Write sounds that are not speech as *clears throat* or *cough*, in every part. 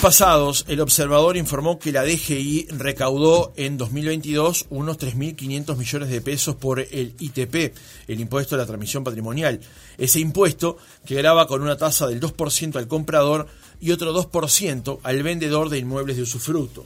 pasados, el observador informó que la DGI recaudó en 2022 unos 3.500 millones de pesos por el ITP, el impuesto a la transmisión patrimonial. Ese impuesto que graba con una tasa del 2% al comprador y otro 2% al vendedor de inmuebles de usufructo.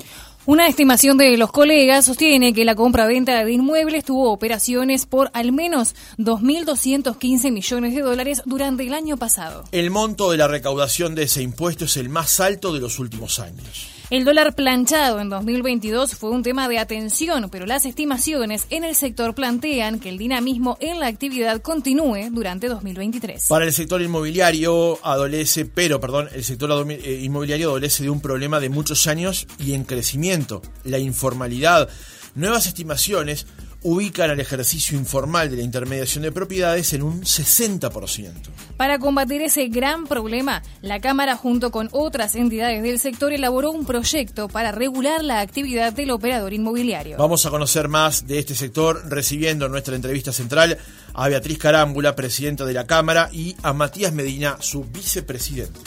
Una estimación de los colegas sostiene que la compra-venta de inmuebles tuvo operaciones por al menos 2.215 millones de dólares durante el año pasado. El monto de la recaudación de ese impuesto es el más alto de los últimos años. El dólar planchado en 2022 fue un tema de atención, pero las estimaciones en el sector plantean que el dinamismo en la actividad continúe durante 2023. Para el sector inmobiliario adolece, pero perdón, el sector eh, inmobiliario adolece de un problema de muchos años y en crecimiento, la informalidad. Nuevas estimaciones ubican al ejercicio informal de la intermediación de propiedades en un 60%. Para combatir ese gran problema, la Cámara junto con otras entidades del sector elaboró un proyecto para regular la actividad del operador inmobiliario. Vamos a conocer más de este sector recibiendo en nuestra entrevista central a Beatriz Carámbula, presidenta de la Cámara, y a Matías Medina, su vicepresidente.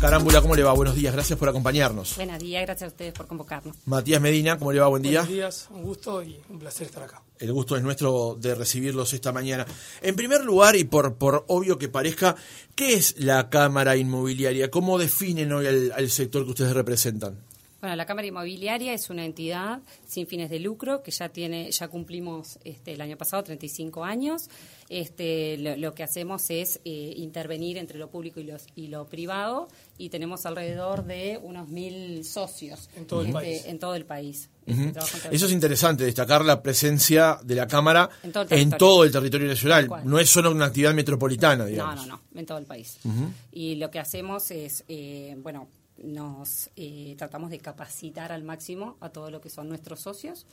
Carámbula, ¿cómo le va? Buenos días, gracias por acompañarnos. Buenos días, gracias a ustedes por convocarnos. Matías Medina, ¿cómo le va? Buen día. Buenos días, un gusto y un placer estar acá. El gusto es nuestro de recibirlos esta mañana. En primer lugar, y por, por obvio que parezca, ¿qué es la Cámara Inmobiliaria? ¿Cómo definen hoy al sector que ustedes representan? Bueno, la Cámara Inmobiliaria es una entidad sin fines de lucro que ya tiene, ya cumplimos este, el año pasado 35 años. Este, lo, que hacemos es eh, intervenir entre lo público y, los, y lo privado y tenemos alrededor de unos mil socios en todo el este, país. En todo el país. Eso es interesante, destacar la presencia de la Cámara en todo el territorio, nacional. No es solo una actividad metropolitana, digamos. No, no, no, en todo el país. Y lo que hacemos es, eh, bueno, nos eh, tratamos de capacitar al máximo a todo lo que son nuestros socios.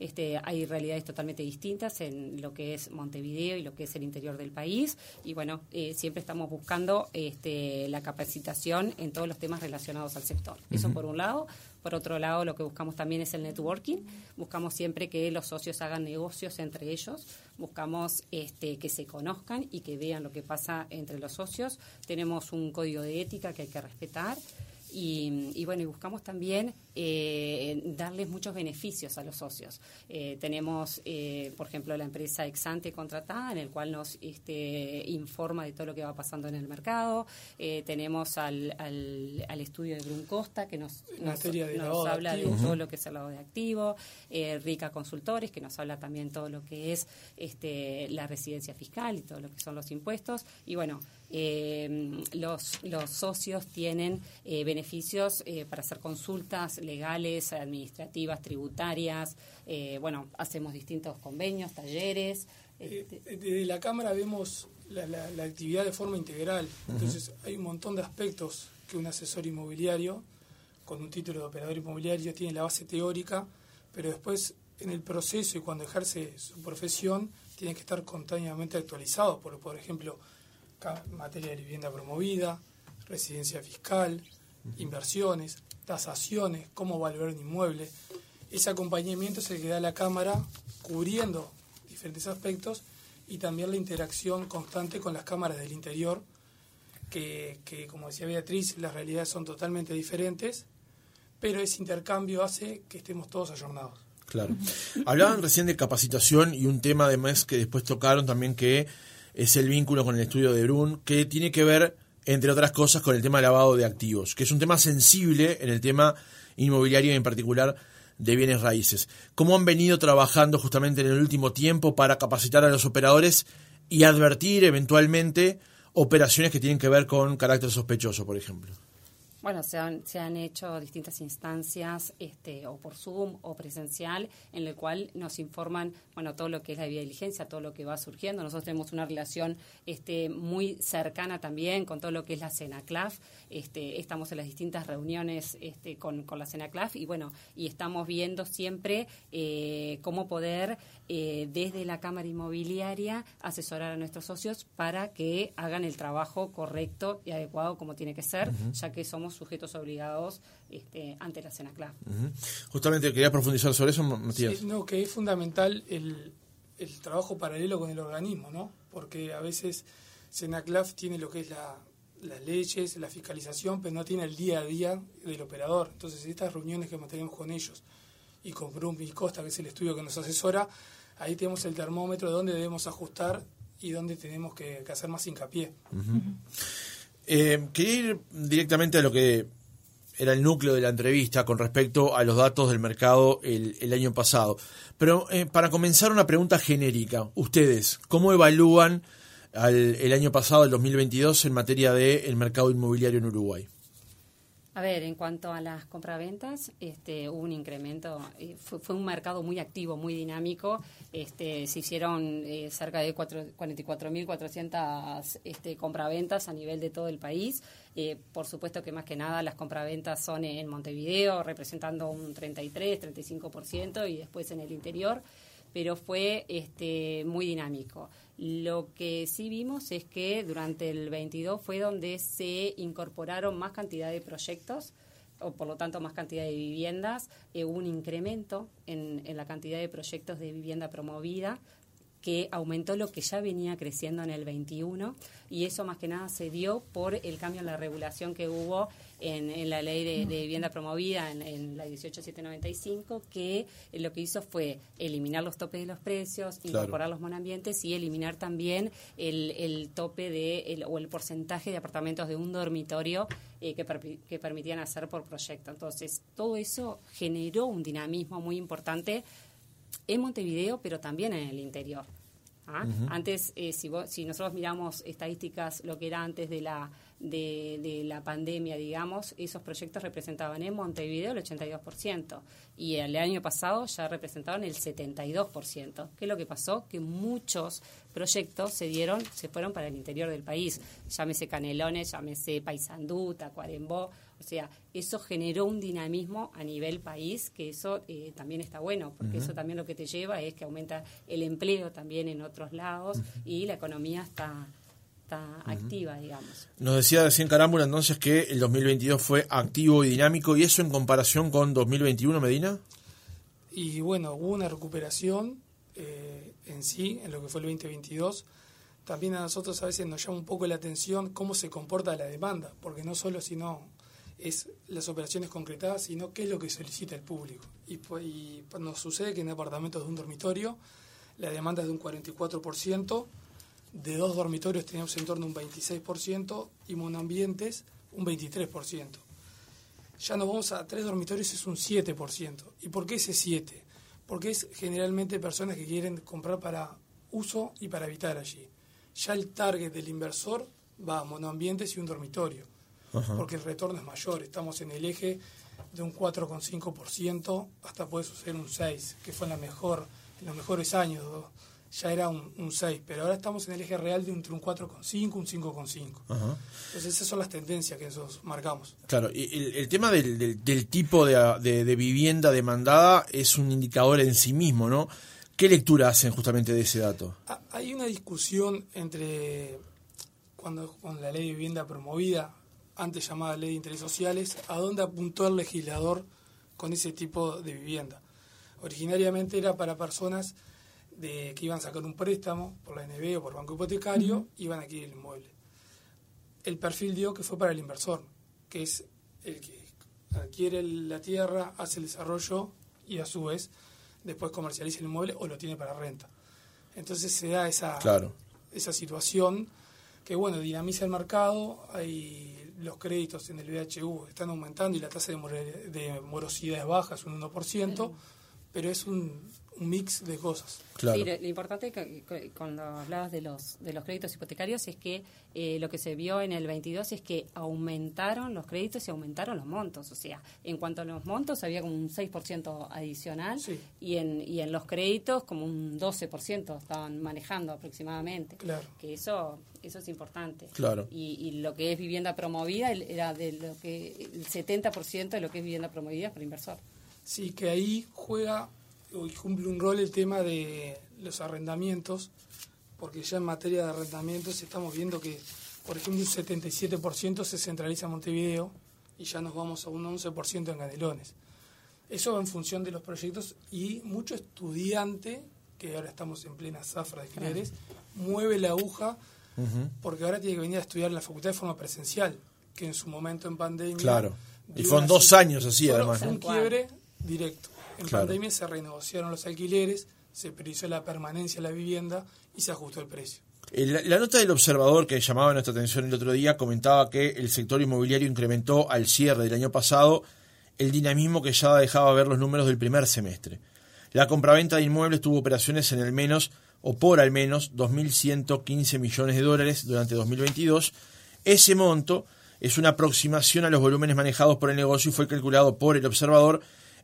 Este, hay realidades totalmente distintas en lo que es Montevideo y lo que es el interior del país. Y bueno, eh, siempre estamos buscando este, la capacitación en todos los temas relacionados al sector. Eso por un lado. Por otro lado, lo que buscamos también es el networking. Buscamos siempre que los socios hagan negocios entre ellos. Buscamos este, que se conozcan y que vean lo que pasa entre los socios. Tenemos un código de ética que hay que respetar. Y, bueno, y buscamos también eh, darles muchos beneficios a los socios. Eh, tenemos, eh, por ejemplo, la empresa Exante contratada, en el cual nos este, informa de todo lo que va pasando en el mercado. tenemos al, al, estudio de Brun Costa, que nos, nos, habla de, todo lo que es el lado de activo. Rica Consultores, que nos habla también todo lo que es este, la residencia fiscal y todo lo que son los impuestos. Y bueno, los, los socios tienen beneficios beneficios eh, para hacer consultas legales, administrativas, tributarias. Eh, bueno, hacemos distintos convenios, talleres. Eh, desde la Cámara vemos la, actividad de forma integral. Entonces, hay un montón de aspectos que un asesor inmobiliario, con un título de operador inmobiliario, tiene la base teórica, pero después en el proceso y cuando ejerce su profesión, tiene que estar continuamente actualizado, por, por ejemplo, materia de vivienda promovida, residencia fiscal, inversiones, tasaciones, cómo valorar un inmueble. Ese acompañamiento es el que da la Cámara cubriendo diferentes aspectos y también la interacción constante con las cámaras del interior, que, que como decía Beatriz, las realidades son totalmente diferentes, pero ese intercambio hace que estemos todos ayornados. Claro. Hablaban recién de capacitación y un tema además que después tocaron también que es el vínculo con el estudio de Brun, que tiene que ver entre otras cosas, con el tema lavado de activos, que es un tema sensible en el tema inmobiliario y en particular de bienes raíces. ¿Cómo han venido trabajando justamente en el último tiempo para capacitar a los operadores y advertir eventualmente operaciones que tienen que ver con carácter sospechoso, por ejemplo? Bueno, se han, se han hecho distintas instancias, este, o por Zoom o presencial, en el cual nos informan, bueno, todo lo que es la vía de diligencia, todo lo que va surgiendo. Nosotros tenemos una relación este, muy cercana también con todo lo que es la CENACLAF. Este, estamos en las distintas reuniones este, con, con la CENACLAF y bueno, y estamos viendo siempre eh, cómo poder eh, desde la Cámara Inmobiliaria asesorar a nuestros socios para que hagan el trabajo correcto y adecuado como tiene que ser, ya que somos sujetos obligados este, ante la CENACLAF. Justamente quería profundizar sobre eso, Matías. no, que es fundamental el, el trabajo paralelo con el organismo, ¿no? Porque a veces CENACLAF tiene lo que es la, las leyes, la fiscalización, pero no tiene el día a día del operador. Entonces, estas reuniones que mantenemos con ellos y con Brum y Costa, que es el estudio que nos asesora, ahí tenemos el termómetro de dónde debemos ajustar y dónde tenemos que, hacer más hincapié. Eh, quería ir directamente a lo que era el núcleo de la entrevista con respecto a los datos del mercado el, año pasado. Pero eh, para comenzar una pregunta genérica, ustedes, ¿cómo evalúan el año pasado, el 2022, en materia del mercado inmobiliario en Uruguay? A ver, en cuanto a las compraventas, este, hubo un incremento, eh, fue, un mercado muy activo, muy dinámico. Este, se hicieron eh, cerca de 44.400 este, compraventas a nivel de todo el país. Eh, por supuesto que más que nada las compraventas son en Montevideo, representando un 33, 35%, y después en el interior, pero fue este, muy dinámico. Lo que sí vimos es que durante el 22 fue donde se incorporaron más cantidad de proyectos o por lo tanto más cantidad de viviendas, eh, un incremento en, en, la cantidad de proyectos de vivienda promovida que aumentó lo que ya venía creciendo en el 21 y eso más que nada se dio por el cambio en la regulación que hubo en, la ley de, vivienda promovida, en, la 18795, que lo que hizo fue eliminar los topes de los precios, incorporar los monambientes y eliminar también el, tope de o el porcentaje de apartamentos de un dormitorio eh, que, que permitían hacer por proyecto. Entonces, todo eso generó un dinamismo muy importante en Montevideo, pero también en el interior. ¿ah? Antes, eh, si, si nosotros miramos estadísticas, lo que era antes de la, de, la pandemia, digamos, esos proyectos representaban en Montevideo el 82% y el año pasado ya representaban el 72%. ¿Qué es lo que pasó? Que muchos proyectos se dieron, se fueron para el interior del país. Llámese Canelones, llámese Paysandú, Tacuarembó. O sea, eso generó un dinamismo a nivel país, que eso eh, también está bueno, porque eso también lo que te lleva es que aumenta el empleo también en otros lados y la economía está está activa, digamos. Nos decía recién Carámbula entonces que el 2022 fue activo y dinámico, ¿y eso en comparación con 2021, Medina? Y bueno, hubo una recuperación eh, en sí, en lo que fue el 2022. También a nosotros a veces nos llama un poco la atención cómo se comporta la demanda, porque no solo sino es las operaciones concretadas, sino qué es lo que solicita el público. Y, pues, y nos sucede que en apartamentos de un dormitorio la demanda es de un 44%, de dos dormitorios teníamos en torno a un 26% y monoambientes un 23%. Ya nos vamos a tres dormitorios, es un 7%. ¿Y por qué ese 7%? Porque es generalmente personas que quieren comprar para uso y para habitar allí. Ya el target del inversor va a monoambientes y un dormitorio, porque el retorno es mayor. Estamos en el eje de un 4,5% hasta puede suceder un 6%, que fue en, la mejor, en los mejores años ya era un, 6, pero ahora estamos en el eje real de entre un 4,5, un 5,5. Entonces esas son las tendencias que nosotros marcamos. Claro, y el, tema del, del, tipo de, de, vivienda demandada es un indicador en sí mismo, ¿no? ¿Qué lectura hacen justamente de ese dato? Hay una discusión entre cuando con la ley de vivienda promovida, antes llamada ley de intereses sociales, a dónde apuntó el legislador con ese tipo de vivienda. Originariamente era para personas de que iban a sacar un préstamo por la NB o por banco hipotecario, iban a adquirir el inmueble. El perfil dio que fue para el inversor, que es el que adquiere la tierra, hace el desarrollo y a su vez después comercializa el inmueble o lo tiene para renta. Entonces se da esa, esa situación que, bueno, dinamiza el mercado, hay los créditos en el BHU están aumentando y la tasa de, morosidad es baja, es un 1%, pero es un, un mix de cosas. Sí, lo, importante que, cuando hablabas de los de los créditos hipotecarios es que eh, lo que se vio en el 22 es que aumentaron los créditos y aumentaron los montos. O sea, en cuanto a los montos había como un 6% adicional y, en, y en los créditos como un 12% estaban manejando aproximadamente. Claro. Que eso eso es importante. Claro. Y, y lo que es vivienda promovida era de lo que el 70% de lo que es vivienda promovida por inversor. Sí, que ahí juega y cumple un rol el tema de los arrendamientos, porque ya en materia de arrendamientos estamos viendo que, por ejemplo, un 77% se centraliza en Montevideo y ya nos vamos a un 11% en Canelones. Eso va en función de los proyectos y mucho estudiante, que ahora estamos en plena zafra de alquileres, mueve la aguja porque ahora tiene que venir a estudiar en la facultad de forma presencial, que en su momento en pandemia... Claro. Y fueron dos años así, Fue- además. Fue ¿no? un quiebre directo. En Claro. pandemia se renegociaron los alquileres, se priorizó la permanencia de la vivienda y se ajustó el precio. Eh, La, la nota del observador que llamaba nuestra atención el otro día comentaba que el sector inmobiliario incrementó al cierre del año pasado el dinamismo que ya dejaba ver los números del primer semestre. La compraventa de inmuebles tuvo operaciones en el menos o por al menos 2.115 millones de dólares durante 2022. Ese monto es una aproximación a los volúmenes manejados por el negocio y fue calculado por el observador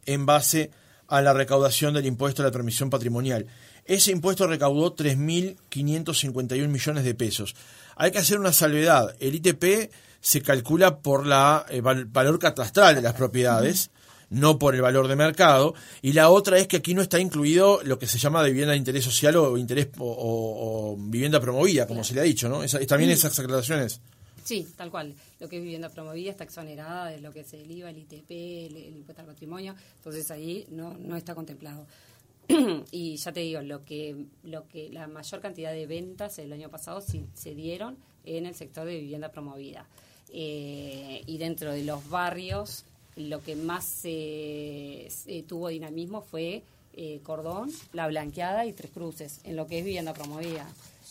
en base a la recaudación del impuesto a la transmisión patrimonial. Ese impuesto recaudó 3.551 millones de pesos. Hay que hacer una salvedad. El ITP se calcula por la eh, val- valor catastral de las propiedades, no por el valor de mercado. Y la otra es que aquí no está incluido lo que se llama de vivienda de interés social o interés o, o- o vivienda promovida, como se le ha dicho, ¿no? Esa- también esas aclaraciones. Sí, tal cual. Lo que es vivienda promovida está exonerada de lo que es el IVA, el ITP, el, impuesto al patrimonio. Entonces ahí no, no está contemplado. *clears throat* y ya te digo, lo que, lo que la mayor cantidad de ventas el año pasado sí, se dieron en el sector de vivienda promovida. Eh, y dentro de los barrios, lo que más se tuvo dinamismo fue eh, Cordón, La Blanqueada y Tres Cruces, en lo que es vivienda promovida.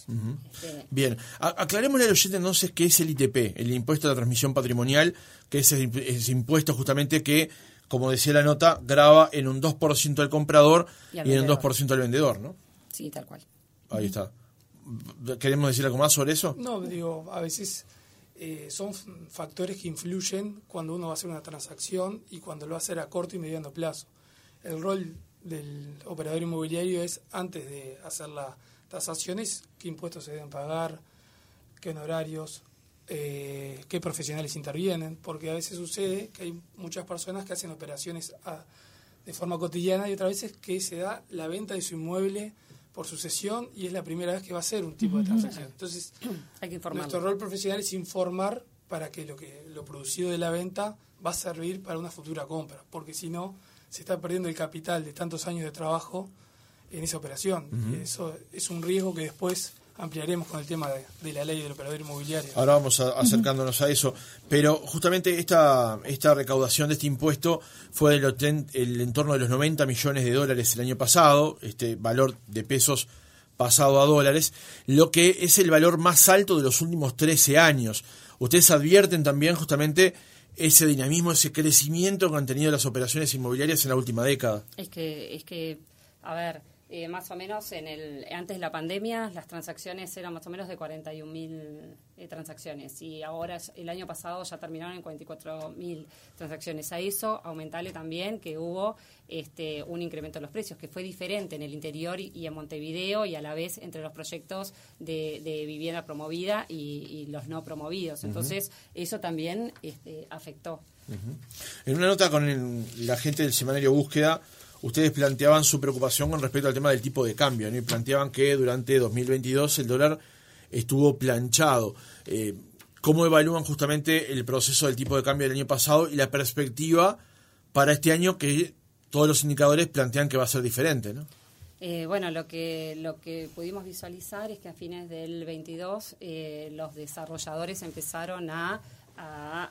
Este, Bien, A- aclarémosle al oyente entonces qué es el ITP, el impuesto a la transmisión patrimonial, que es el- ese impuesto justamente que, como decía la nota, graba en un 2% al comprador Y en un vendedor. 2% al vendedor, ¿no? sí, tal cual. Ahí está. ¿Queremos decir algo más sobre eso? No, digo, a veces eh, son factores que influyen cuando uno va a hacer una transacción y cuando lo va a hacer a corto y mediano plazo. El rol del operador inmobiliario es, antes de hacer las tasaciones, qué impuestos se deben pagar, qué honorarios, eh, qué profesionales intervienen, porque a veces sucede que hay muchas personas que hacen operaciones a- de forma cotidiana y otras veces que se da la venta de su inmueble por sucesión y es la primera vez que va a hacer un tipo de transacción. Entonces, *clears throat* Hay que informarlo. nuestro rol profesional es informar para que lo que lo producido de la venta va a servir para una futura compra, porque si no se está perdiendo el capital de tantos años de trabajo en esa operación. Eso es un riesgo que después ampliaremos con el tema de, de la ley del operador inmobiliario. Ahora vamos a- acercándonos a eso. Pero justamente esta, esta recaudación de este impuesto fue del el entorno de los 90 millones de dólares el año pasado, este valor de pesos pasado a dólares, lo que es el valor más alto de los últimos 13 años. Ustedes advierten también justamente ese dinamismo, ese crecimiento que han tenido las operaciones inmobiliarias en la última década. Es que, es que, a ver, eh, más o menos en el antes de la pandemia las transacciones eran más o menos de 41.000 mil transacciones y ahora el año pasado ya terminaron en 44.000 transacciones. A eso aumentarle también que hubo este un incremento de los precios que fue diferente en el interior y, y en Montevideo y a la vez entre los proyectos de, de vivienda promovida y, y los no promovidos. Entonces eso también este, afectó. En una nota con el- la gente del semanario Búsqueda, ustedes planteaban su preocupación con respecto al tema del tipo de cambio, ¿no? y planteaban que durante 2022 el dólar estuvo planchado. Eh, ¿Cómo evalúan justamente el proceso del tipo de cambio del año pasado y la perspectiva para este año que todos los indicadores plantean que va a ser diferente? ¿no? Eh, bueno, lo que, lo que pudimos visualizar es que a fines del 22 eh, los desarrolladores empezaron a, a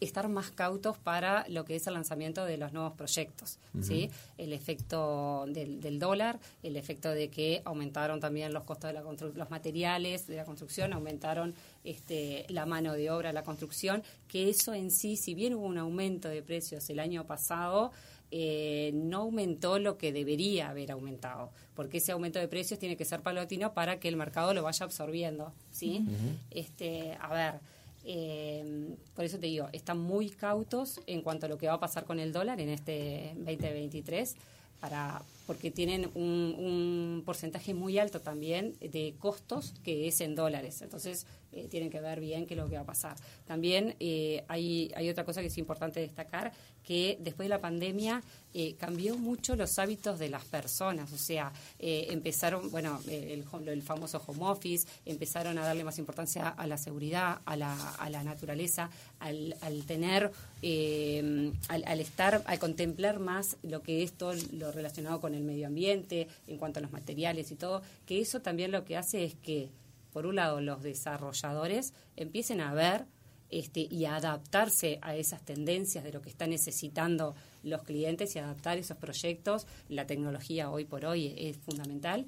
estar más cautos para lo que es el lanzamiento de los nuevos proyectos. ¿sí? El efecto del, del dólar, el efecto de que aumentaron también los costos de la los materiales de la construcción, aumentaron este, la mano de obra la construcción, que eso en sí, si bien hubo un aumento de precios el año pasado, eh, no aumentó lo que debería haber aumentado, porque ese aumento de precios tiene que ser palatino para que el mercado lo vaya absorbiendo, ¿sí? Este, a ver, eh, por eso te digo, están muy cautos en cuanto a lo que va a pasar con el dólar en este 2023, para porque tienen un, un porcentaje muy alto también de costos que es en dólares. Entonces, eh, tienen que ver bien qué es lo que va a pasar. También eh, hay, hay otra cosa que es importante destacar, que después de la pandemia eh, cambió mucho los hábitos de las personas. O sea, empezaron, bueno, el, el famoso home office, empezaron a darle más importancia a la seguridad, a la, a la naturaleza, al, al tener, al, al estar, al contemplar más lo que es todo lo relacionado con el medio ambiente, en cuanto a los materiales y todo, que eso también lo que hace es que por un lado, los desarrolladores empiecen a ver este, y a adaptarse a esas tendencias de lo que están necesitando los clientes y adaptar esos proyectos. La tecnología hoy por hoy es fundamental.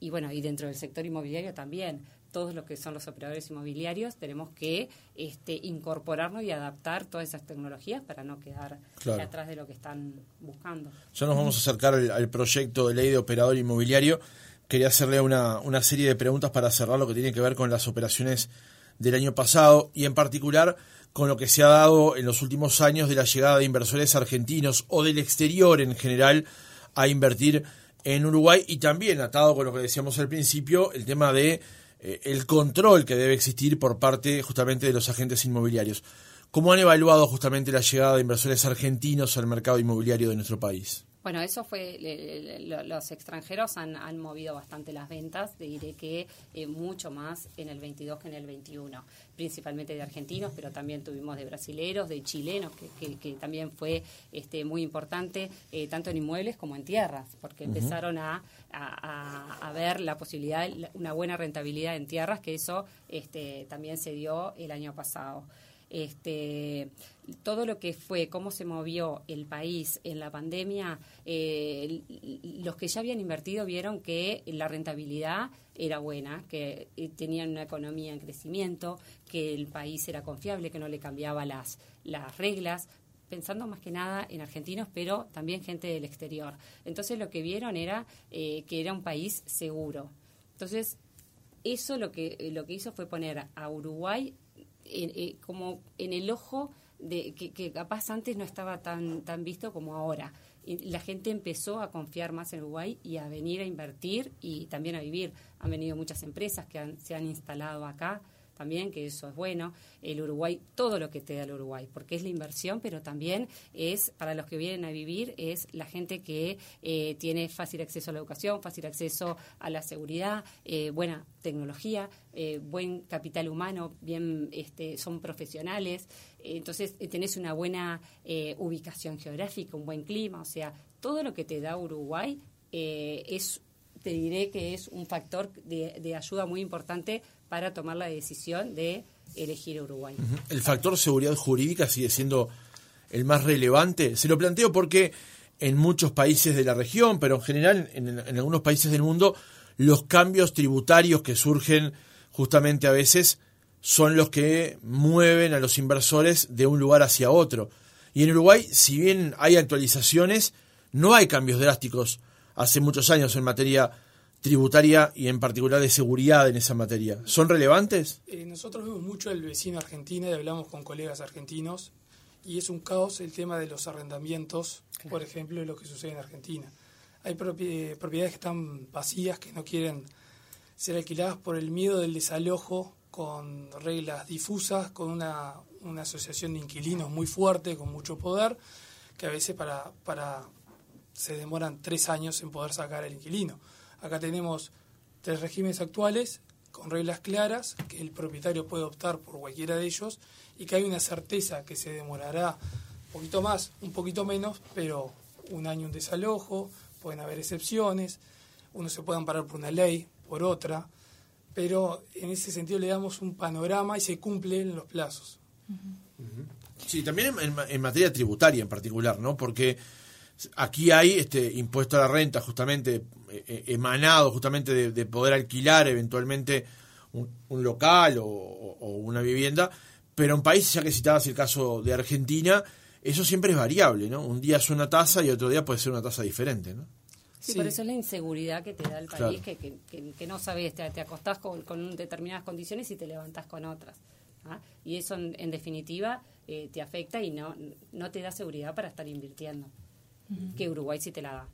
Y bueno, y dentro del sector inmobiliario también todos los que son los operadores inmobiliarios tenemos que este, incorporarnos y adaptar todas esas tecnologías para no quedar atrás de lo que están buscando. Ya nos vamos a acercar al, proyecto de ley de operador inmobiliario. Quería hacerle una, una serie de preguntas para cerrar lo que tiene que ver con las operaciones del año pasado y en particular con lo que se ha dado en los últimos años de la llegada de inversores argentinos o del exterior en general a invertir en Uruguay y también atado con lo que decíamos al principio el tema de eh, el control que debe existir por parte justamente de los agentes inmobiliarios. ¿Cómo han evaluado justamente la llegada de inversores argentinos al mercado inmobiliario de nuestro país? Bueno, eso fue, los extranjeros han, movido bastante las ventas, diré que eh, mucho más en el 22 que en el 21, principalmente de argentinos, pero también tuvimos de brasileros, de chilenos, que, también fue este, muy importante, eh, tanto en inmuebles como en tierras, porque empezaron a, ver la posibilidad, una buena rentabilidad en tierras, que eso este, también se dio el año pasado este, todo lo que fue, cómo se movió el país en la pandemia, eh, los que ya habían invertido vieron que la rentabilidad era buena, que eh, tenían una economía en crecimiento, que el país era confiable, que no le cambiaba las, las reglas, pensando más que nada en argentinos, pero también gente del exterior. Entonces lo que vieron era eh, que era un país seguro. Entonces, eso lo que, lo que hizo fue poner a Uruguay eh, como en el ojo de que, capaz antes no estaba tan, tan visto como ahora. la gente empezó a confiar más en Uruguay y a venir a invertir y también a vivir. Han venido muchas empresas que se han instalado acá también, que eso es bueno. El Uruguay, todo lo que te da el Uruguay, porque es la inversión, pero también es, para los que vienen a vivir, es la gente que eh, tiene fácil acceso a la educación, fácil acceso a la seguridad, eh, buena tecnología, eh, buen capital humano, bien este, son profesionales, entonces tenés una buena ubicación geográfica, un buen clima, o sea, todo lo que te da Uruguay es te diré que es un factor de, de, ayuda muy importante para tomar la decisión de elegir Uruguay. El factor seguridad jurídica sigue siendo el más relevante. Se lo planteo porque en muchos países de la región, pero en general en, algunos países del mundo, los cambios tributarios que surgen justamente a veces son los que mueven a los inversores de un lugar hacia otro. Y en Uruguay, si bien hay actualizaciones, no hay cambios drásticos hace muchos años en materia tributaria y en particular de seguridad en esa materia. ¿Son relevantes? Eh, nosotros vemos mucho el vecino argentino y hablamos con colegas argentinos y es un caos el tema de los arrendamientos, por ejemplo, de lo que sucede en Argentina. Hay propiedades que están vacías, que no quieren ser alquiladas por el miedo del desalojo con reglas difusas, con una, una asociación de inquilinos muy fuerte, con mucho poder, que a veces para, para se demoran tres años en poder sacar al inquilino. Acá tenemos tres regímenes actuales con reglas claras, que el propietario puede optar por cualquiera de ellos y que hay una certeza que se demorará un poquito más, un poquito menos, pero un año un desalojo, pueden haber excepciones, uno se puede amparar por una ley, por otra, pero en ese sentido le damos un panorama y se cumplen los plazos. Sí, también en, en materia tributaria en particular, ¿no? Porque Aquí hay este impuesto a la renta justamente emanado justamente de, poder alquilar eventualmente un, local o, una vivienda, pero en países, ya que citabas el caso de Argentina, eso siempre es variable, ¿no? Un día es una tasa y otro día puede ser una tasa diferente, ¿no? Sí, por eso es la inseguridad que te da el país, que, que, no sabes, te, acostás con, determinadas condiciones y te levantás con otras. ¿ah? Y eso, en, definitiva, eh, te afecta y no, no te da seguridad para estar invirtiendo que Uruguay sí te la da.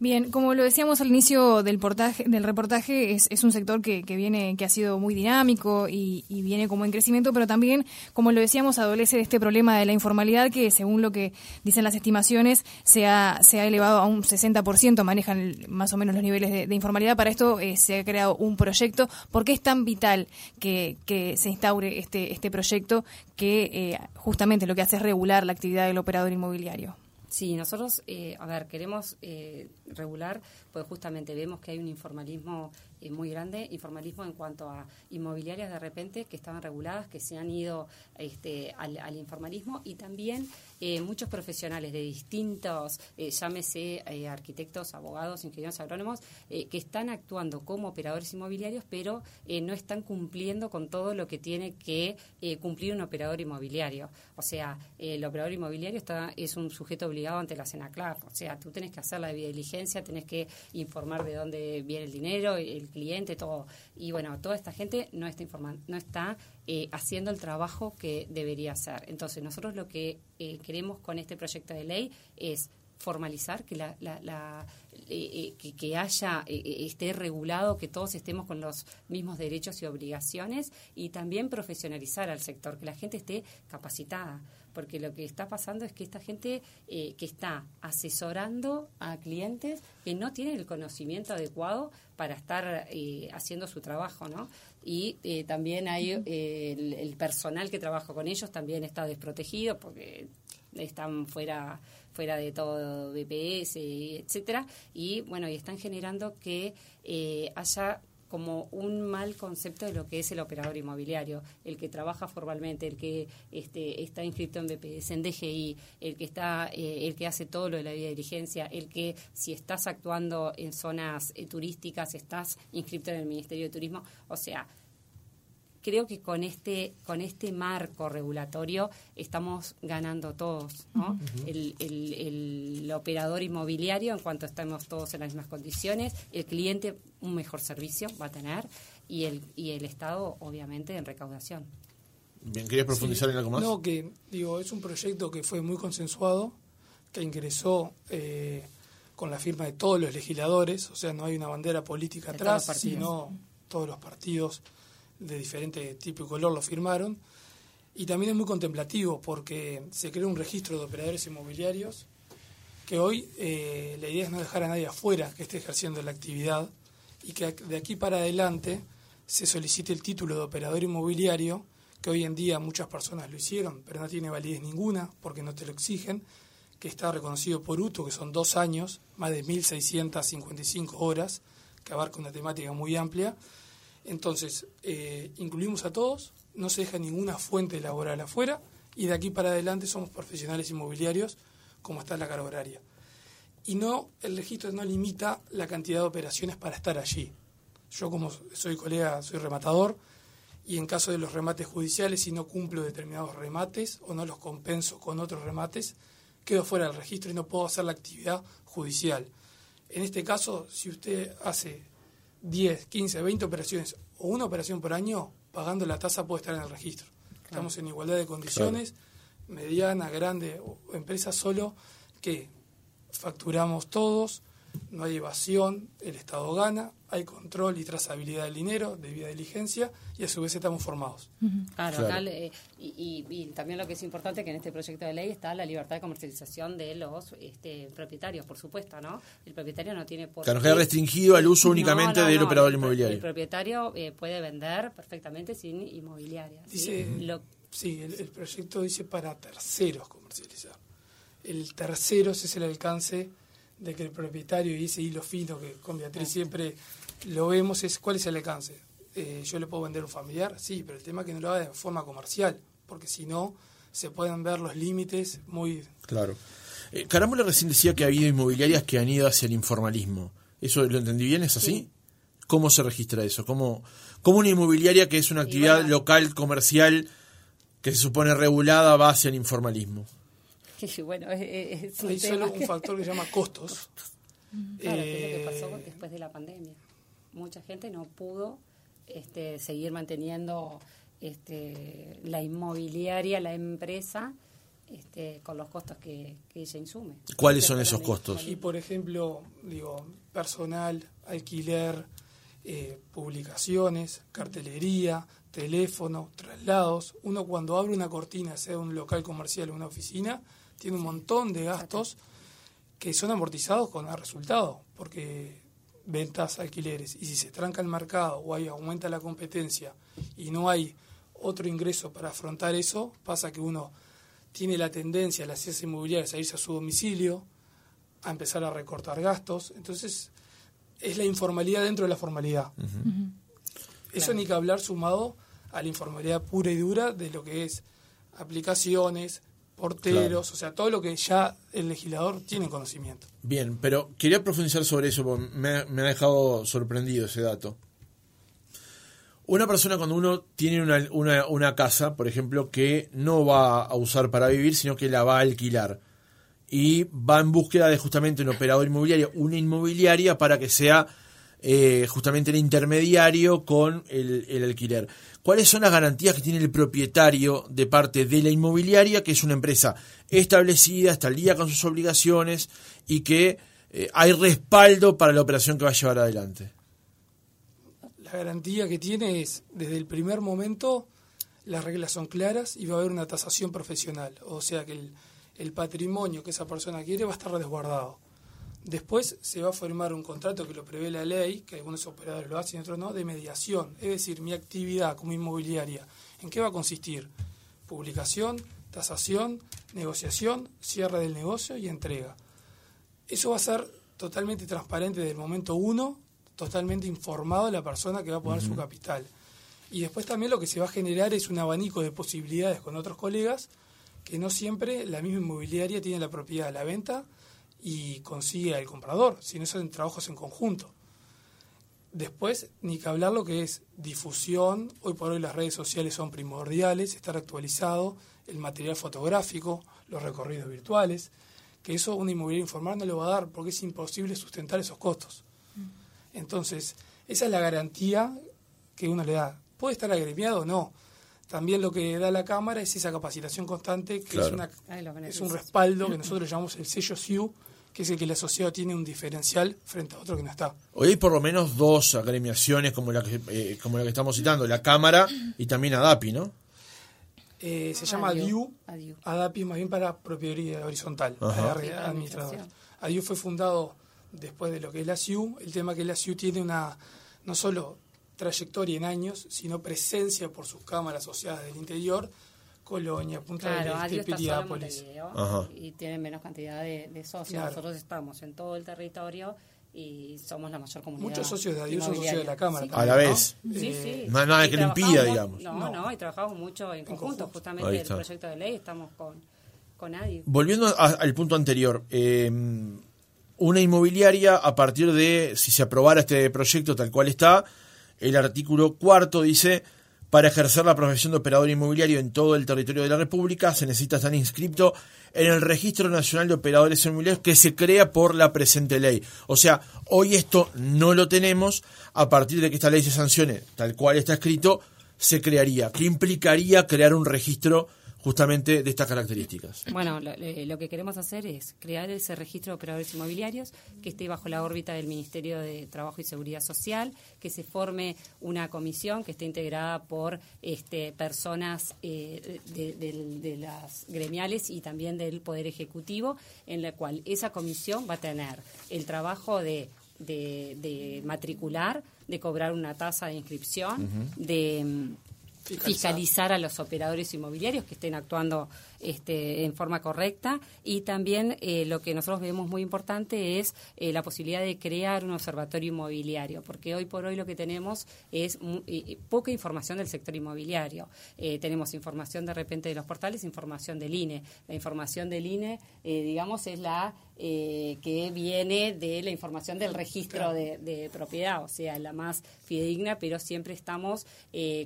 Bien, como lo decíamos al inicio del, portaje, del reportaje, es, un sector que, que, viene, que ha sido muy dinámico y, viene como en crecimiento, pero también, como lo decíamos, adolece de este problema de la informalidad que, según lo que dicen las estimaciones, se ha, elevado a un 60%, manejan más o menos los niveles de, informalidad. Para esto eh, se ha creado un proyecto. ¿Por qué es tan vital que, que se instaure este, este proyecto que eh, justamente lo que hace es regular la actividad del operador inmobiliario? Sí, nosotros, eh, a ver, queremos eh, regular, pues justamente vemos que hay un informalismo eh, muy grande, informalismo en cuanto a inmobiliarias de repente que estaban reguladas, que se han ido este, al, informalismo y también eh, muchos profesionales de distintos, eh, llámese arquitectos, abogados, ingenieros agrónomos, que están actuando como operadores inmobiliarios, pero no están cumpliendo con todo lo que tiene que cumplir un operador inmobiliario. O sea, el operador inmobiliario está, es un sujeto obligado ante la CENACLAR. O sea, tú tienes que hacer la diligencia, tienes que informar de dónde viene el dinero, el cliente, todo. Y bueno, toda esta gente no está informando, no está eh, haciendo el trabajo que debería hacer. Entonces, nosotros lo que eh, queremos con este proyecto de ley es formalizar, que la, eh, que, haya esté regulado, que todos estemos con los mismos derechos y obligaciones y también profesionalizar al sector, que la gente esté capacitada porque lo que está pasando es que esta gente eh, que está asesorando a clientes que no tienen el conocimiento adecuado para estar eh, haciendo su trabajo, ¿no? Y eh, también hay el, personal que trabaja con ellos también está desprotegido porque están fuera fuera de todo BPS, etcétera, y bueno, y están generando que haya como un mal concepto de lo que es el operador inmobiliario, el que trabaja formalmente, el que este, está inscrito en BPS, en DGI, el que está, eh, el que hace todo lo de la vida de diligencia, el que si estás actuando en zonas eh, turísticas, estás inscrito en el Ministerio de Turismo, o sea, creo que con este con este marco regulatorio estamos ganando todos ¿no? el, el, operador inmobiliario en cuanto estamos todos en las mismas condiciones el cliente un mejor servicio va a tener y el y el estado obviamente en recaudación. Bien querías profundizar en algo más no que digo es un proyecto que fue muy consensuado que ingresó eh, con la firma de todos los legisladores o sea no hay una bandera política atrás sino todos los partidos de diferente tipo y color lo firmaron. Y también es muy contemplativo porque se creó un registro de operadores inmobiliarios que hoy eh, la idea es no dejar a nadie afuera que esté ejerciendo la actividad y que de aquí para adelante se solicite el título de operador inmobiliario, que hoy en día muchas personas lo hicieron, pero no tiene validez ninguna porque no te lo exigen, que está reconocido por UTO, que son dos años, más de 1.655 horas, que abarca una temática muy amplia, entonces, eh, incluimos a todos, no se deja ninguna fuente laboral afuera y de aquí para adelante somos profesionales inmobiliarios como está la carga horaria. Y no, el registro no limita la cantidad de operaciones para estar allí. Yo como soy colega, soy rematador y en caso de los remates judiciales, si no cumplo determinados remates o no los compenso con otros remates, quedo fuera del registro y no puedo hacer la actividad judicial. En este caso, si usted hace 10, 15, 20 operaciones o una operación por año, pagando la tasa puede estar en el registro. Estamos en igualdad de condiciones, mediana, grande o empresa, solo que facturamos todos, no hay evasión, el Estado gana, hay control y trazabilidad del dinero, debida diligencia, y a su vez estamos formados. Claro, y, también lo que es importante que en este proyecto de ley está la libertad de comercialización de los este, propietarios, por supuesto, ¿no? El propietario no tiene por Claro, queda restringido al uso únicamente del operador inmobiliario. El propietario eh, puede vender perfectamente sin inmobiliaria. Dice, ¿sí? el, el proyecto dice para terceros comercializar. El tercero es el alcance de que el propietario y ese hilo fino que con Beatriz siempre lo vemos es cuál es el alcance. Eh, yo le puedo vender un familiar, sí, pero el tema es que no lo haga de forma comercial, porque si no se pueden ver los límites muy... Claro. Eh, Carámbula recién decía que ha habido inmobiliarias que han ido hacia el informalismo. ¿Eso lo entendí bien? ¿Es así? ¿Cómo se registra eso? ¿Cómo, ¿Cómo, una inmobiliaria que es una actividad local, comercial, que se supone regulada, va hacia el informalismo? *laughs* bueno, es, Hay solo un factor que se llama *laughs* costos. Claro, que es lo que pasó eh, después de la pandemia. Mucha gente no pudo este, seguir manteniendo este, la inmobiliaria, la empresa, este, con los costos que, ella insume. ¿Cuáles son esos costos? Y por ejemplo, digo, personal, alquiler, eh, publicaciones, cartelería, teléfono, traslados. Uno cuando abre una cortina, sea un local comercial o una oficina, tiene un montón de gastos que son amortizados con el resultado, porque ventas, alquileres, y si se tranca el mercado o hay, aumenta la competencia y no hay otro ingreso para afrontar eso, pasa que uno tiene la tendencia las ciudades inmobiliarias a irse a su domicilio, a empezar a recortar gastos. Entonces, es la informalidad dentro de la formalidad. Eso ni que hablar sumado a la informalidad pura y dura de lo que es aplicaciones, porteros, o sea, todo lo que ya el legislador tiene conocimiento. Bien, pero quería profundizar sobre eso, porque me, me ha dejado sorprendido ese dato. Una persona cuando uno tiene una, una, una, casa, por ejemplo, que no va a usar para vivir, sino que la va a alquilar, y va en búsqueda de justamente un operador inmobiliario, una inmobiliaria para que sea eh, justamente el intermediario con el, alquiler. ¿Cuáles son las garantías que tiene el propietario de parte de la inmobiliaria, que es una empresa establecida, está al día con sus obligaciones y que eh, hay respaldo para la operación que va a llevar adelante? La garantía que tiene es, desde el primer momento, las reglas son claras y va a haber una tasación profesional. O sea que el, el patrimonio que esa persona quiere va a estar resguardado. Después se va a formar un contrato que lo prevé la ley, que algunos operadores lo hacen y otros no, de mediación. Es decir, mi actividad como inmobiliaria, ¿en qué va a consistir? Publicación, tasación, negociación, cierre del negocio y entrega. Eso va a ser totalmente transparente desde el momento uno, totalmente informado de la persona que va a poner uh -huh. su capital. Y después también lo que se va a generar es un abanico de posibilidades con otros colegas que no siempre la misma inmobiliaria tiene la propiedad de la venta y consigue al comprador, sino son trabajos en conjunto. Después, ni que hablar lo que es difusión, hoy por hoy las redes sociales son primordiales, estar actualizado, el material fotográfico, los recorridos virtuales, que eso una inmobiliaria informal no lo va a dar porque es imposible sustentar esos costos. Entonces, esa es la garantía que uno le da. ¿Puede estar agremiado o no? También lo que da la Cámara es esa capacitación constante, que claro. es, una, es un respaldo que nosotros llamamos el sello SIU, que es el que el asociado tiene un diferencial frente a otro que no está. Hoy hay por lo menos dos agremiaciones como la que, eh, como la que estamos citando, la Cámara y también ADAPI, ¿no? Eh, se llama ADIU, ADAPI más bien para propiedad horizontal, administrador. ADIU fue fundado después de lo que es la SIU, el tema que la SIU tiene una, no solo trayectoria en años, sino presencia por sus cámaras asociadas del interior, Colonia, Punta claro, del Este, Piriápolis. Y tienen menos cantidad de, de socios. Claro. Nosotros estamos en todo el territorio y somos la mayor comunidad. Muchos socios de Adiós son socios de la Cámara. Sí. También, a la vez. ¿no? Sí, sí. No hay nada que lo impida, digamos. No, no, no, y trabajamos mucho en, en conjunto. conjunto. Justamente el proyecto de ley estamos con, con Adiós. Volviendo a, al punto anterior, eh, una inmobiliaria, a partir de, si se aprobara este proyecto tal cual está, el artículo cuarto dice, para ejercer la profesión de operador inmobiliario en todo el territorio de la República se necesita estar inscripto en el Registro Nacional de Operadores Inmobiliarios que se crea por la presente ley. O sea, hoy esto no lo tenemos, a partir de que esta ley se sancione tal cual está escrito, se crearía. ¿Qué implicaría crear un registro justamente de estas características. Bueno, lo, lo, que queremos hacer es crear ese registro de operadores inmobiliarios que esté bajo la órbita del Ministerio de Trabajo y Seguridad Social, que se forme una comisión que esté integrada por este, personas eh, de, de, de, las gremiales y también del Poder Ejecutivo, en la cual esa comisión va a tener el trabajo de, de matricular, de cobrar una tasa de inscripción, uh -huh. de fiscalizar a los operadores inmobiliarios que estén actuando este, en forma correcta y también eh, lo que nosotros vemos muy importante es eh, la posibilidad de crear un observatorio inmobiliario, porque hoy por hoy lo que tenemos es eh, poca información del sector inmobiliario. tenemos información de repente de los portales, información del INE. La información del INE, digamos, es la que viene de la información del registro de, de, propiedad, o sea, la más fidedigna, pero siempre estamos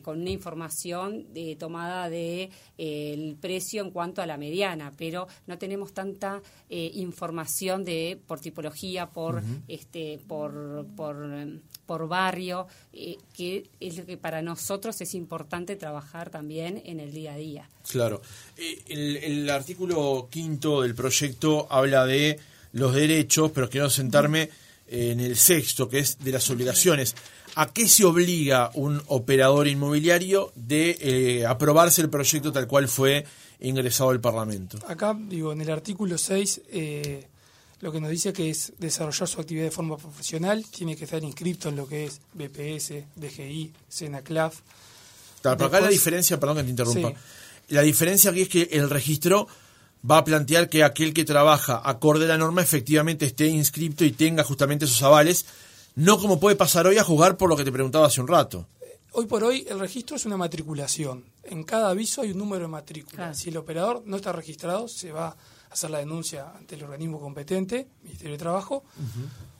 con una información tomada de el precio en cuanto cuanto a la mediana, pero no tenemos tanta eh, información de por tipología, por uh -huh. este, por, por, por barrio, eh, que es lo que para nosotros es importante trabajar también en el día a día. Claro. Eh, el, el artículo quinto del proyecto habla de los derechos, pero quiero sentarme en el sexto, que es de las obligaciones. ¿A qué se obliga un operador inmobiliario de eh, aprobarse el proyecto tal cual fue ingresado al Parlamento? Acá, digo, en el artículo 6, eh, lo que nos dice que es desarrollar su actividad de forma profesional, tiene que estar inscrito en lo que es BPS, DGI, SENACLAF. Claro, pero acá la diferencia, perdón que te interrumpa, sí. la diferencia aquí es que el registro va a plantear que aquel que trabaja acorde a la norma efectivamente esté inscripto y tenga justamente esos avales, no como puede pasar hoy a jugar por lo que te preguntaba hace un rato. Hoy por hoy el registro es una matriculación. En cada aviso hay un número de matrícula. Si el operador no está registrado, se va a hacer la denuncia ante el organismo competente, Ministerio de Trabajo,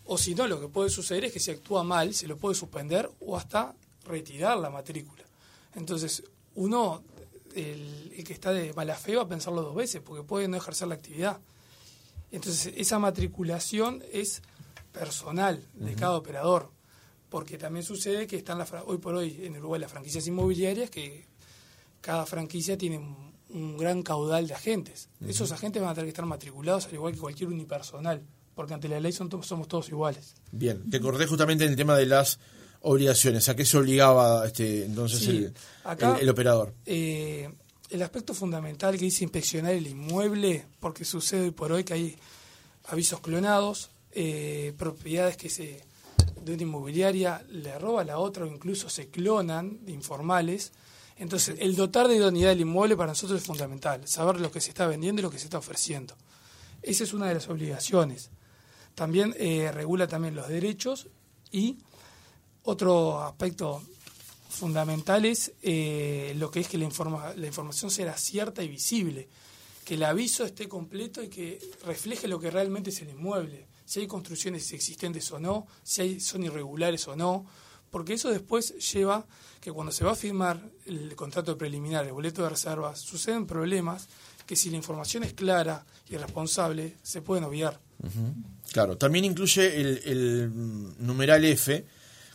o si no, lo que puede suceder es que si actúa mal, se lo puede suspender o hasta retirar la matrícula. Entonces, uno, el, que está de mala fe va a pensarlo dos veces, porque puede no ejercer la actividad. Entonces, esa matriculación es personal de cada operador, porque también sucede que están la, hoy por hoy en Uruguay las franquicias inmobiliarias, que cada franquicia tiene un, gran caudal de agentes. Esos agentes van a tener que estar matriculados al igual que cualquier unipersonal, porque ante la ley son somos todos iguales. Bien, te acordé justamente en el tema de las obligaciones. ¿A qué se obligaba este, entonces el, el, operador? Eh, el aspecto fundamental que dice inspeccionar el inmueble, porque sucede hoy por hoy que hay avisos clonados, eh, propiedades que se de una inmobiliaria le roba a la otra o incluso se clonan informales. Entonces, el dotar de idoneidad del inmueble para nosotros es fundamental, saber lo que se está vendiendo y lo que se está ofreciendo. Esa es una de las obligaciones. También eh, regula también los derechos y otro aspecto fundamental es eh, lo que es que la, informa, la información sea cierta y visible, que el aviso esté completo y que refleje lo que realmente es el inmueble, si hay construcciones existentes o no, si hay, son irregulares o no, porque eso después lleva que cuando se va a firmar el contrato preliminar, el boleto de reserva, suceden problemas que si la información es clara y responsable, se pueden obviar. Claro, también incluye el, numeral F,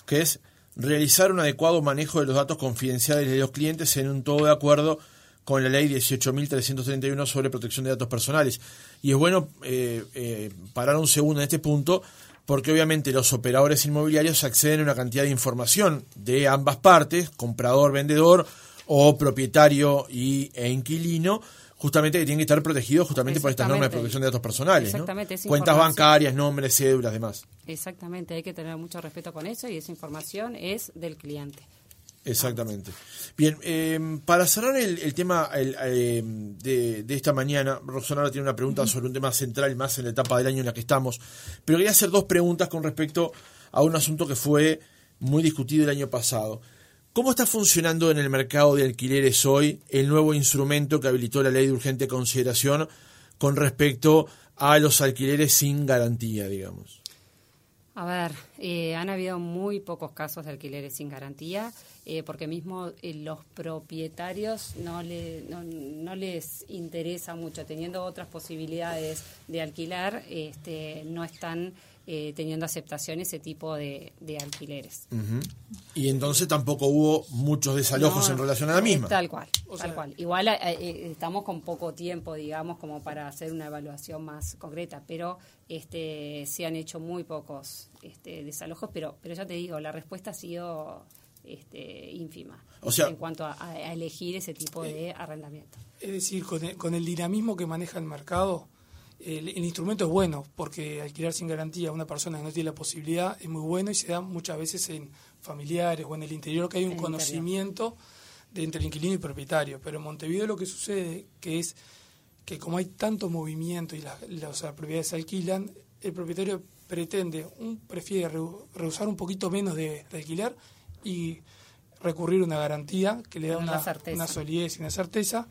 que es realizar un adecuado manejo de los datos confidenciales de los clientes en un todo de acuerdo con la ley 18.331 sobre protección de datos personales. Y es bueno eh, eh, parar un segundo en este punto porque obviamente los operadores inmobiliarios acceden a una cantidad de información de ambas partes, comprador, vendedor o propietario y, e inquilino, justamente que tienen que estar protegidos justamente por estas normas de protección de datos personales. Exactamente, Cuentas bancarias, nombres, cédulas, demás. Exactamente, hay que tener mucho respeto con eso y esa información es del cliente. Exactamente. Bien, em, para cerrar el, tema em, de, esta mañana, Roxana tiene una pregunta sobre un tema central más en la etapa del año en la que estamos, pero quería hacer dos preguntas con respecto a un asunto que fue muy discutido el año pasado. ¿Cómo está funcionando en el mercado de alquileres hoy el nuevo instrumento que habilitó la ley de urgente consideración con respecto a los alquileres sin garantía, digamos? A ver, eh, han habido muy pocos casos de alquileres sin garantía, eh, porque mismo eh, los propietarios no, le, no, les interesa mucho, teniendo otras posibilidades de alquilar, este, no están eh, teniendo aceptación ese tipo de, alquileres. Y entonces tampoco hubo muchos desalojos en relación a la misma. Tal cual, tal cual. Igual eh, eh, estamos con poco tiempo, digamos, como para hacer una evaluación más concreta, pero este se han hecho muy pocos este, desalojos, pero, pero ya te digo, la respuesta ha sido este, ínfima o sea, en cuanto a, elegir ese tipo de arrendamiento. Es decir, con con el dinamismo que maneja el mercado, el, instrumento es bueno, porque alquilar sin garantía a una persona que no tiene la posibilidad es muy bueno y se da muchas veces en familiares o en el interior que hay un conocimiento de entre el inquilino y propietario. Pero en Montevideo lo que sucede que es que como hay tanto movimiento y las, propiedades se alquilan, el propietario pretende, un, prefiere rehusar un poquito menos de, alquilar y recurrir a una garantía que le da una, una solidez y una certeza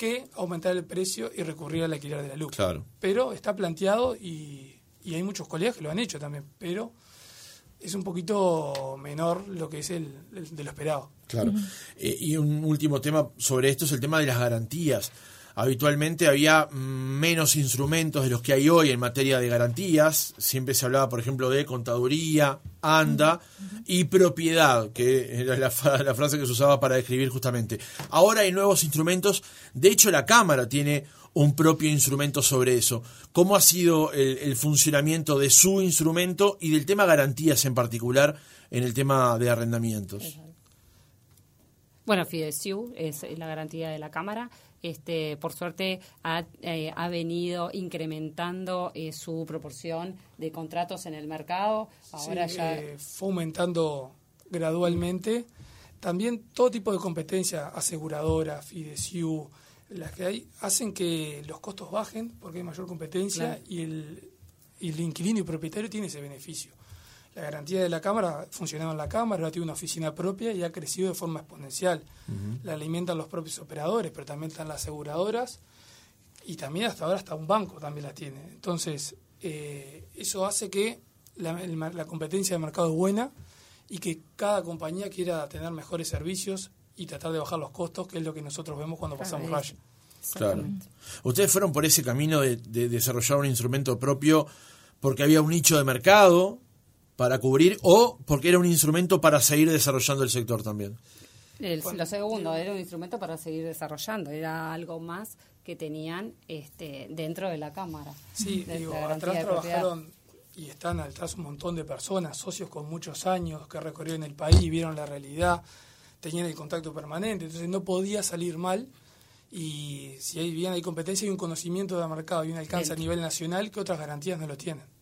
que aumentar el precio y recurrir al alquiler de la luz. Claro. Pero está planteado y, hay muchos colegas que lo han hecho también, pero es un poquito menor lo que es el, de lo esperado. Claro. Eh, y un último tema sobre esto es el tema de las garantías habitualmente había menos instrumentos de los que hay hoy en materia de garantías. Siempre se hablaba, por ejemplo, de contaduría, ANDA y propiedad, que era la, frase que se usaba para describir justamente. Ahora hay nuevos instrumentos. De hecho, la Cámara tiene un propio instrumento sobre eso. ¿Cómo ha sido el, funcionamiento de su instrumento y del tema garantías en particular en el tema de arrendamientos? Bueno, FIDESIU es la garantía de la Cámara este, por suerte ha, eh, venido incrementando eh, su proporción de contratos en el mercado. Ahora ya eh, fue aumentando gradualmente. También todo tipo de competencia, aseguradora, FIDESIU, las que hay hacen que los costos bajen porque hay mayor competencia y, el, y el inquilino y propietario tiene ese beneficio. La garantía de la Cámara funcionaba en la Cámara, tiene una oficina propia y ha crecido de forma exponencial. La alimentan los propios operadores, pero también están las aseguradoras y también hasta ahora hasta un banco también la tiene. Entonces, eh, eso hace que la, la competencia de mercado es buena y que cada compañía quiera tener mejores servicios y tratar de bajar los costos, que es lo que nosotros vemos cuando pasamos raya. Claro. Ustedes fueron por ese camino de, de, desarrollar un instrumento propio porque había un nicho de mercado para cubrir o porque era un instrumento para seguir desarrollando el sector también. El, lo segundo, era un instrumento para seguir desarrollando, era algo más que tenían este, dentro de la Cámara. Sí, de, digo, atrás trabajaron y están atrás un montón de personas, socios con muchos años que recorrieron el país, vieron la realidad tenían el contacto permanente, entonces no podía salir mal y si hay bien hay competencia y un conocimiento del mercado y un alcance a nivel nacional que otras garantías no lo tienen.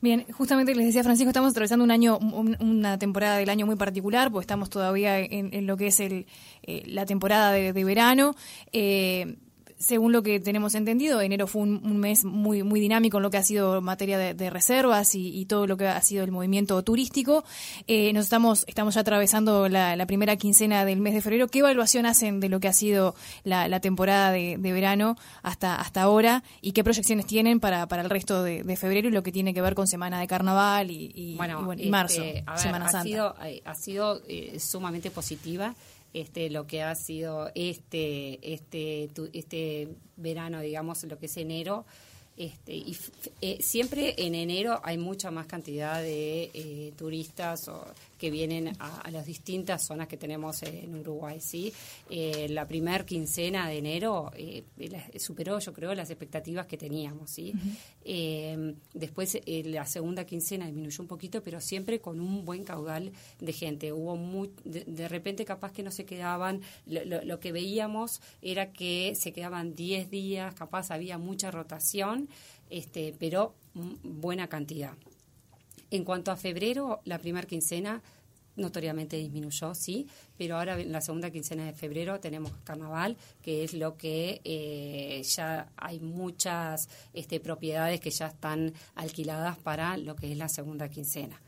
Bien, justamente les decía Francisco, estamos atravesando un año, una temporada del año muy particular, porque estamos todavía en, lo que es el, eh, la temporada de, de verano. Eh, según lo que tenemos entendido, enero fue un, mes muy muy dinámico en lo que ha sido materia de, reservas y, todo lo que ha sido el movimiento turístico. Eh, nos estamos estamos ya atravesando la, primera quincena del mes de febrero. ¿Qué evaluación hacen de lo que ha sido la, temporada de, verano hasta hasta ahora y qué proyecciones tienen para, para el resto de, febrero y lo que tiene que ver con semana de carnaval y, marzo, este, Semana Santa? Ha sido, eh, ha sido eh, sumamente positiva este, lo que ha sido este, este, este verano, digamos, lo que es enero. Este, y eh, siempre en enero hay mucha más cantidad de eh, turistas o que vienen a, las distintas zonas que tenemos en Uruguay. ¿sí? Eh, la primer quincena de enero eh, superó, yo creo, las expectativas que teníamos. ¿sí? Eh, después, la segunda quincena disminuyó un poquito, pero siempre con un buen caudal de gente. Hubo muy, de, repente, capaz que no se quedaban, lo, lo, que veíamos era que se quedaban 10 días, capaz había mucha rotación, este, pero buena cantidad. En cuanto a febrero, la primera quincena notoriamente disminuyó, sí, pero ahora en la segunda quincena de febrero tenemos carnaval, que es lo que eh, ya hay muchas este, propiedades que ya están alquiladas para lo que es la segunda quincena.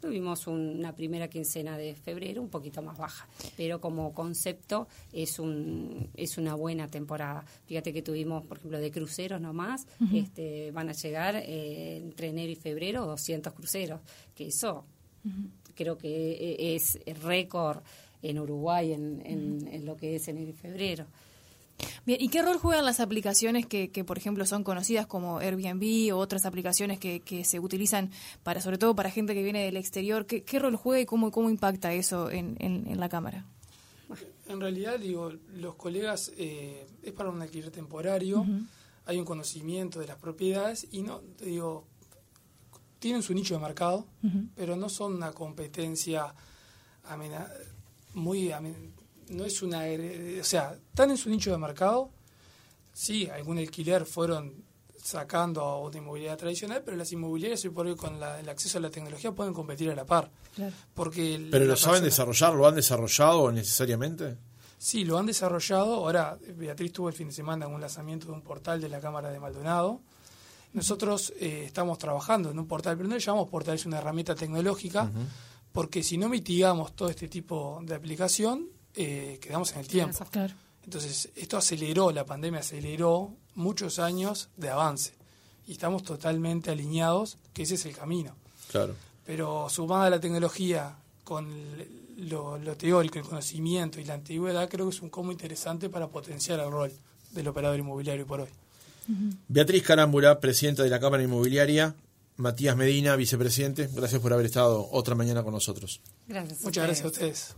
Tuvimos una primera quincena de febrero un poquito más baja, pero como concepto es un es una buena temporada. Fíjate que tuvimos, por ejemplo, de cruceros nomás, este, van a llegar eh, entre enero y febrero 200 cruceros, que eso creo que e, es récord en Uruguay en, en, lo que es enero y febrero. Bien, ¿y qué rol juegan las aplicaciones que, que, por ejemplo, son conocidas como Airbnb o otras aplicaciones que, que, se utilizan para, sobre todo para gente que viene del exterior? ¿Qué, qué rol juega y cómo, cómo impacta eso en, en, la cámara? En realidad, digo, los colegas eh, es para un alquiler temporario, hay un conocimiento de las propiedades y no, digo, tienen su nicho de mercado, pero no son una competencia muy no es una o sea están en su nicho de mercado. Sí algún alquiler fueron sacando a una inmobiliaria tradicional pero las inmobiliarias hoy por hoy con el acceso a la tecnología pueden competir a la par. Porque pero lo saben desarrollar lo han desarrollado necesariamente sí lo han desarrollado. Ahora Beatriz tuvo el fin de semana un lanzamiento de un portal de la cámara de Maldonado. Nosotros eh, estamos trabajando en un portal, pero no le llamamos portal, es una herramienta tecnológica, porque si no mitigamos todo este tipo de aplicación, eh, quedamos en el tiempo. Entonces, esto aceleró, la pandemia aceleró muchos años de avance y estamos totalmente alineados que ese es el camino. Claro. Pero sumada a la tecnología con lo, lo, teórico, el conocimiento y la antigüedad, creo que es un combo interesante para potenciar el rol del operador inmobiliario por hoy. Beatriz Carámbula, presidenta de la Cámara Inmobiliaria. Matías Medina, vicepresidente. Gracias por haber estado otra mañana con nosotros. Gracias. Muchas gracias a ustedes.